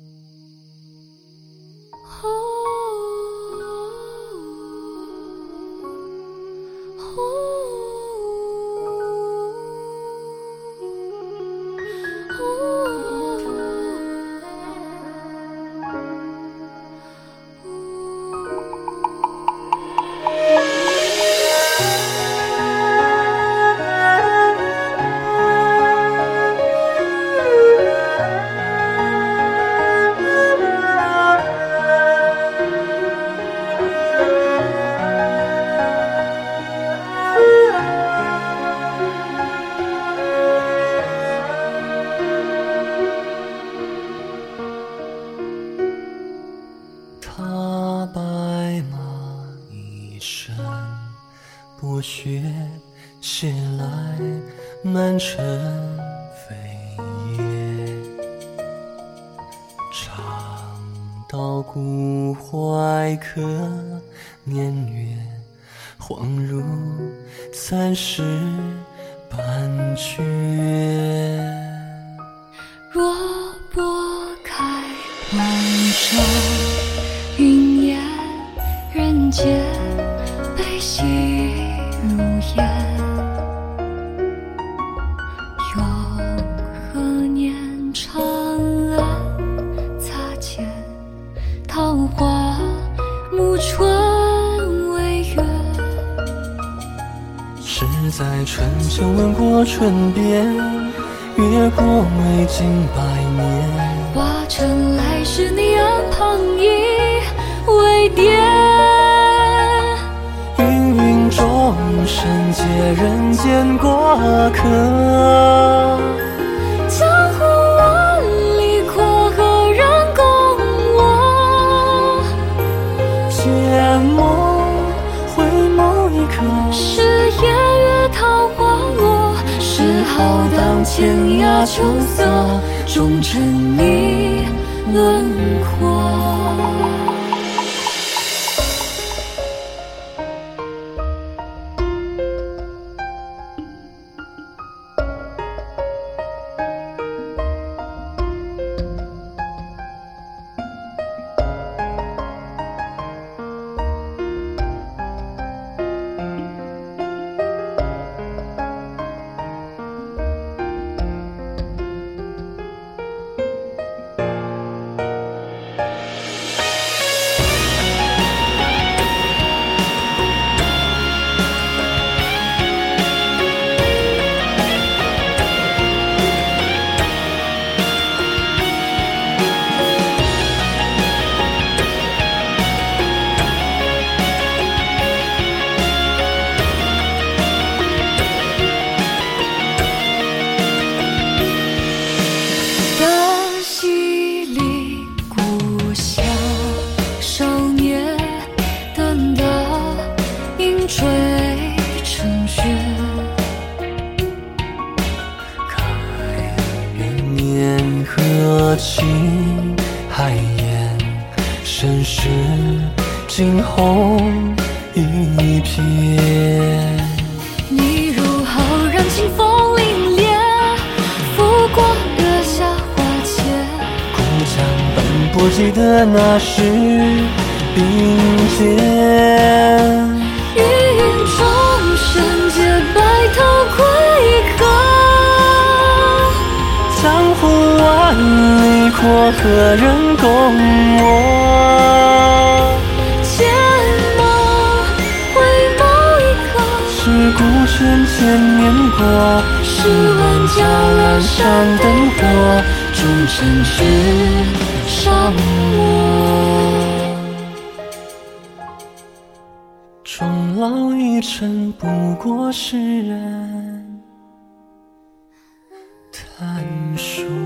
Mm-hmm. 雪写来满城飞叶，长到古槐可年月，恍如三世半阙。若拨开万丈云烟，人间在春秋吻过唇边，越过未尽百年。化成来世你岸旁依为蝶。芸芸众生皆人间过客，浩荡天涯秋色，终成你轮廓。情海烟，身世惊鸿一瞥。你如浩然清风凛冽，拂过月下花前。故乡本不记得那时并肩。芸芸众生皆白头归客，江湖万里。过何人共我？剑梦回眸一刻，是孤身千年过。试问江南山灯火，终尘世上我。终老一尘，不过世人谈说。